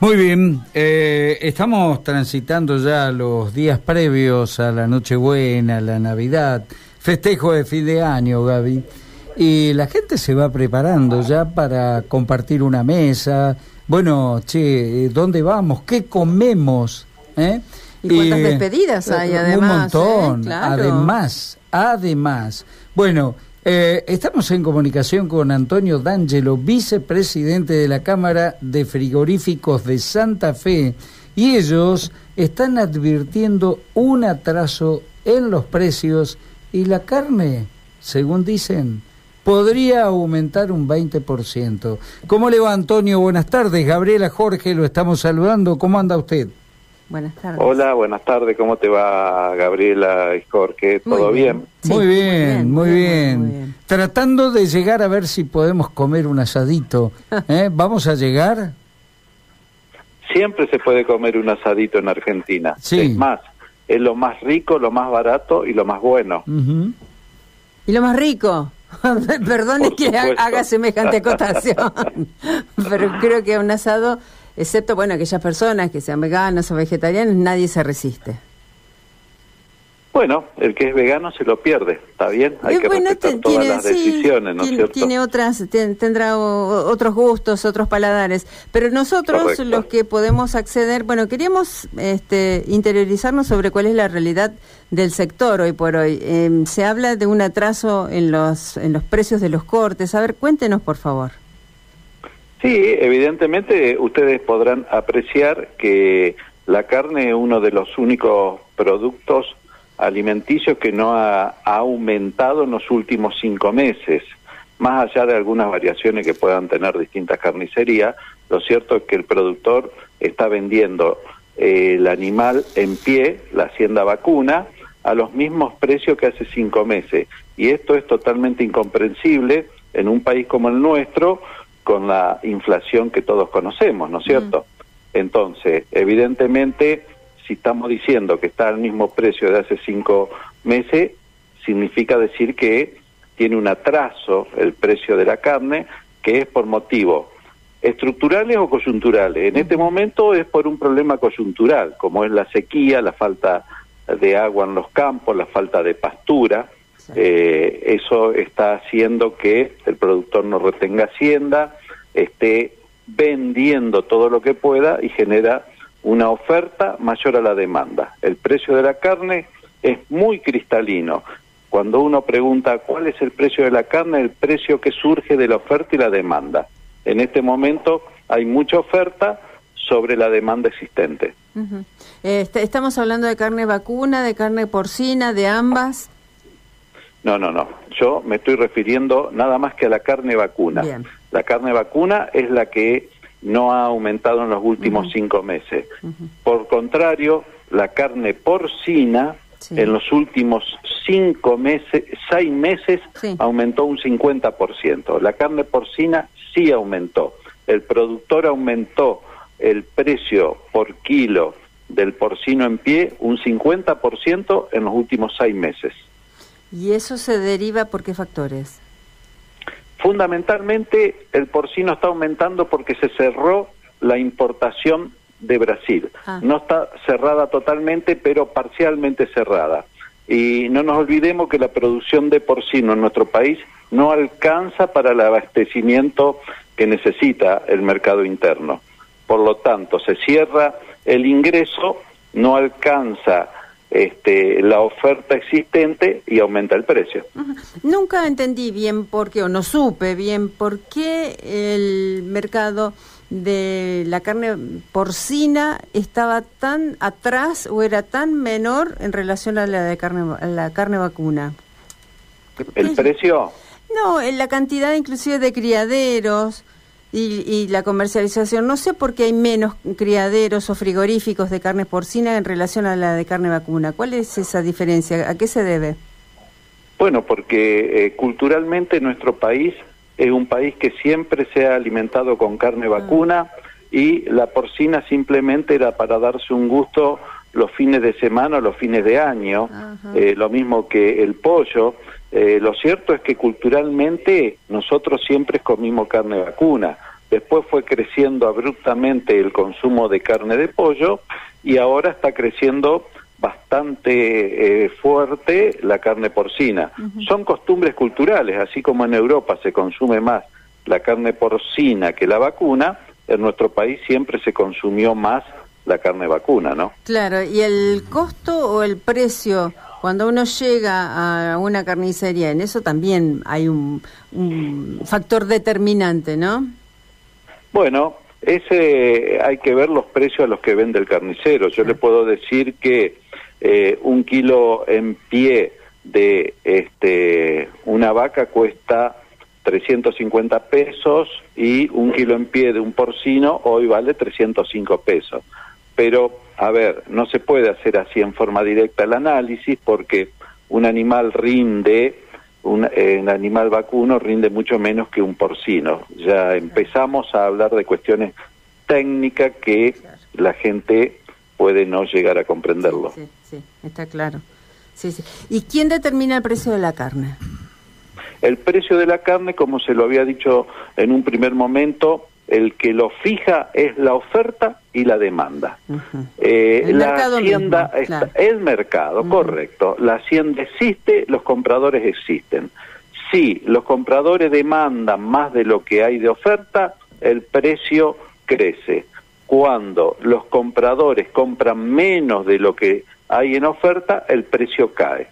Muy bien, eh, estamos transitando ya los días previos a la Nochebuena, a la Navidad, festejo de fin de año, Gaby, y la gente se va preparando ya para compartir una mesa. Bueno, che, ¿dónde vamos? ¿Qué comemos? ¿Eh? ¿Y cuántas despedidas hay además? Un montón, ¿eh? además, además. Bueno, eh, estamos en comunicación con Antonio D'Angelo, vicepresidente de la Cámara de Frigoríficos de Santa Fe, y ellos están advirtiendo un atraso en los precios y la carne, según dicen, podría aumentar un 20%. ¿Cómo le va Antonio? Buenas tardes. Gabriela Jorge, lo estamos saludando. ¿Cómo anda usted? Buenas tardes. Hola, buenas tardes. ¿Cómo te va, Gabriela y Jorge? ¿Todo bien? muy, bien, muy, bien, Tratando de llegar a ver si podemos comer un asadito. ¿eh? ¿Vamos a llegar? Siempre se puede comer un asadito en Argentina. Sí. Es más, es lo más rico, lo más barato y lo más bueno. ¿Y lo más rico? Perdone que haga semejante acotación, pero creo que un asado excepto, bueno, aquellas personas que sean veganas o vegetarianas, nadie se resiste. Bueno, el que es vegano se lo pierde, ¿está bien? Hay que respetar todas las decisiones, ¿no es cierto? Tiene otras, tendrá otros gustos, otros paladares, pero nosotros los que podemos acceder, bueno, queríamos este, interiorizarnos sobre cuál es la realidad del sector hoy por hoy. Em, se habla de un atraso en los, en los precios de los cortes. A ver, cuéntenos, por favor. Sí, evidentemente ustedes podrán apreciar que la carne es uno de los únicos productos alimenticios que no ha, aumentado en los últimos cinco meses. Más allá de algunas variaciones que puedan tener distintas carnicerías, lo cierto es que el productor está vendiendo eh, el animal en pie, la hacienda vacuna, a los mismos precios que hace cinco meses. Y esto es totalmente incomprensible en un país como el nuestro, con la inflación que todos conocemos, ¿no es cierto? Entonces, evidentemente, si estamos diciendo que está al mismo precio de hace cinco meses, significa decir que tiene un atraso el precio de la carne, que es por motivos estructurales o coyunturales. En este momento es por un problema coyuntural, como es la sequía, la falta de agua en los campos, la falta de pastura, eh, eso está haciendo que el productor no retenga hacienda, esté vendiendo todo lo que pueda y genera una oferta mayor a la demanda. El precio de la carne es muy cristalino. Cuando uno pregunta cuál es el precio de la carne, el precio que surge de la oferta y la demanda. En este momento hay mucha oferta sobre la demanda existente. Este, estamos hablando de carne vacuna, de carne porcina, de ambas. No, no, no. Yo me estoy refiriendo nada más que a la carne vacuna. La carne vacuna es la que no ha aumentado en los últimos cinco meses. Por contrario, la carne porcina en los últimos cinco meses, seis meses, aumentó un 50%. La carne porcina sí aumentó. El productor aumentó el precio por kilo del porcino en pie un 50% en los últimos seis meses. ¿Y eso se deriva por qué factores? Fundamentalmente el porcino está aumentando porque se cerró la importación de Brasil. Ah. No está cerrada totalmente, pero parcialmente cerrada. Y no nos olvidemos que la producción de porcino en nuestro país no alcanza para el abastecimiento que necesita el mercado interno. Por lo tanto, se cierra el ingreso, no alcanza este, la oferta existente y aumenta el precio. Nunca entendí bien por qué, o no supe bien por qué el mercado de la carne porcina estaba tan atrás o era tan menor en relación a la de carne la carne vacuna. ¿El precio? No, en la cantidad inclusive de criaderos, y, la comercialización. No sé por qué hay menos criaderos o frigoríficos de carne porcina en relación a la de carne vacuna. ¿Cuál es esa diferencia? ¿A qué se debe? Bueno, porque eh, culturalmente nuestro país es un país que siempre se ha alimentado con carne vacuna y la porcina simplemente era para darse un gusto los fines de semana o los fines de año, eh, lo mismo que el pollo. Eh, lo cierto es que culturalmente nosotros siempre comimos carne vacuna después fue creciendo abruptamente el consumo de carne de pollo y ahora está creciendo bastante eh, fuerte la carne porcina. Son costumbres culturales, así como en Europa se consume más la carne porcina que la vacuna, en nuestro país siempre se consumió más la carne vacuna, ¿no? Claro, y el costo o el precio cuando uno llega a una carnicería, en eso también hay un, factor determinante, ¿no? Bueno, ese hay que ver los precios a los que vende el carnicero. Yo le puedo decir que eh, un kilo en pie de este una vaca cuesta 350 pesos y un kilo en pie de un porcino hoy vale 305 pesos. Pero a ver, no se puede hacer así en forma directa el análisis porque un animal rinde, un, animal vacuno rinde mucho menos que un porcino. Ya empezamos a hablar de cuestiones técnicas que la gente puede no llegar a comprenderlo. Sí, sí, está claro. Sí, sí. ¿Y quién determina el precio de la carne? El precio de la carne, como se lo había dicho en un primer momento, el que lo fija es la oferta y la demanda. Eh, la hacienda está, el mercado, correcto. La hacienda existe, los compradores existen. Si los compradores demandan más de lo que hay de oferta, el precio crece. Cuando los compradores compran menos de lo que hay en oferta, el precio cae.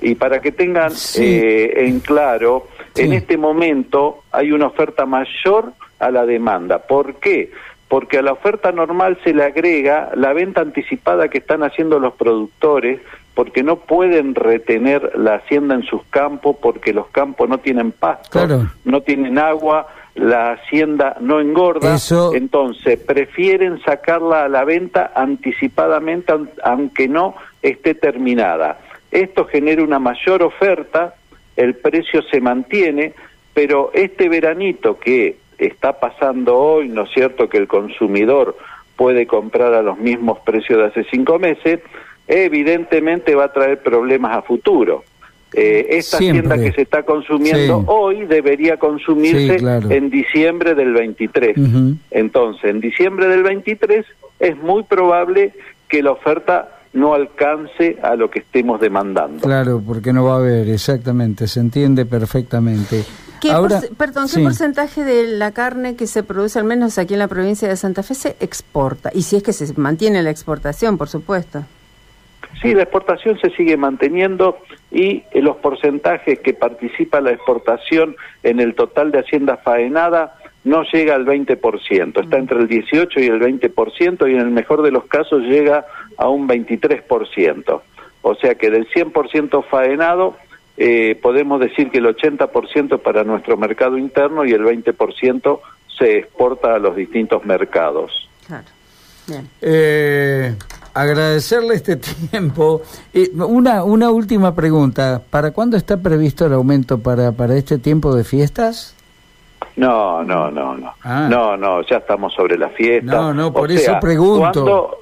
Y para que tengan eh, en claro, en este momento hay una oferta mayor a la demanda. ¿Por qué? Porque a la oferta normal se le agrega la venta anticipada que están haciendo los productores porque no pueden retener la hacienda en sus campos porque los campos no tienen pasto, no tienen agua, la hacienda no engorda, entonces prefieren sacarla a la venta anticipadamente aunque no esté terminada. Esto genera una mayor oferta el precio se mantiene, pero este veranito que está pasando hoy, ¿no es cierto?, que el consumidor puede comprar a los mismos precios de hace cinco meses, evidentemente va a traer problemas a futuro. Eh, esta hacienda que se está consumiendo hoy debería consumirse en diciembre del 23. Entonces, en diciembre del 23 es muy probable que la oferta no alcance a lo que estemos demandando. Claro, porque no va a haber, exactamente, se entiende perfectamente. ¿Qué perdón, ¿qué porcentaje de la carne que se produce, al menos aquí en la provincia de Santa Fe, se exporta? Y si es que se mantiene la exportación, por supuesto. Sí, la exportación se sigue manteniendo y los porcentajes que participa la exportación en el total de hacienda faenada no llega al 20%, está entre el 18 y el 20% y en el mejor de los casos llega a un 23%. O sea que del 100% faenado eh, podemos decir que el 80% para nuestro mercado interno y el 20% se exporta a los distintos mercados. Claro. Eh, agradecerle este tiempo. una, una última pregunta. ¿Para cuándo está previsto el aumento para, para este tiempo de fiestas? No, no, no, no. Ah. No, no, ya estamos sobre la fiesta. No, no, por eso pregunto.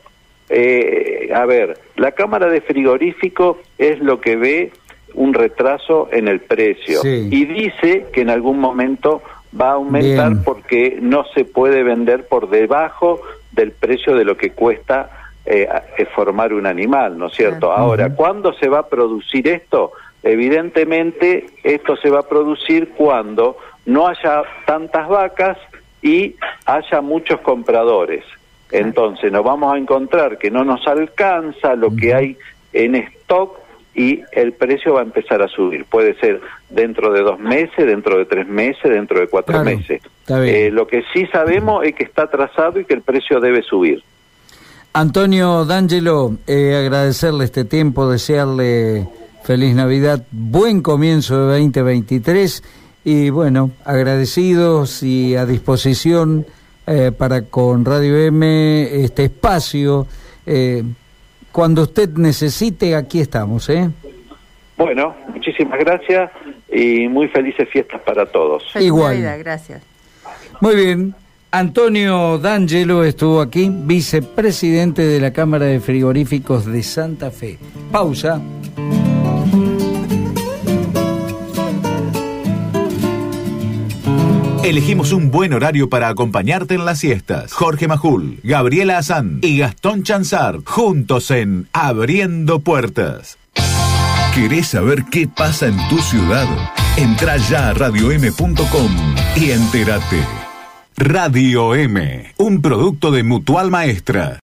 eh, a ver, la cámara de frigorífico es lo que ve un retraso en el precio y dice que en algún momento va a aumentar porque no se puede vender por debajo del precio de lo que cuesta eh, formar un animal, ¿no es cierto? Ahora, ¿cuándo se va a producir esto? Evidentemente, esto se va a producir cuando no haya tantas vacas y haya muchos compradores. Entonces nos vamos a encontrar que no nos alcanza lo que hay en stock y el precio va a empezar a subir. Puede ser dentro de dos meses, dentro de tres meses, dentro de cuatro meses. Eh, lo que sí sabemos es que está atrasado y que el precio debe subir. Antonio D'Angelo, eh, agradecerle este tiempo, desearle feliz Navidad, buen comienzo de 2023 y bueno, agradecidos y a disposición eh, para con Radio M este espacio. Eh, cuando usted necesite, aquí estamos. ¿eh? Bueno, muchísimas gracias y muy felices fiestas para todos. Igual. gracias. Muy bien. Antonio D'Angelo estuvo aquí, vicepresidente de la Cámara de Frigoríficos de Santa Fe. Pausa. Elegimos un buen horario para acompañarte en las siestas. Jorge Majul, Gabriela Azán y Gastón Chanzar, juntos en Abriendo Puertas. ¿Querés saber qué pasa en tu ciudad? Entra ya a radiom.com y entérate. Radio M, un producto de Mutual Maestra.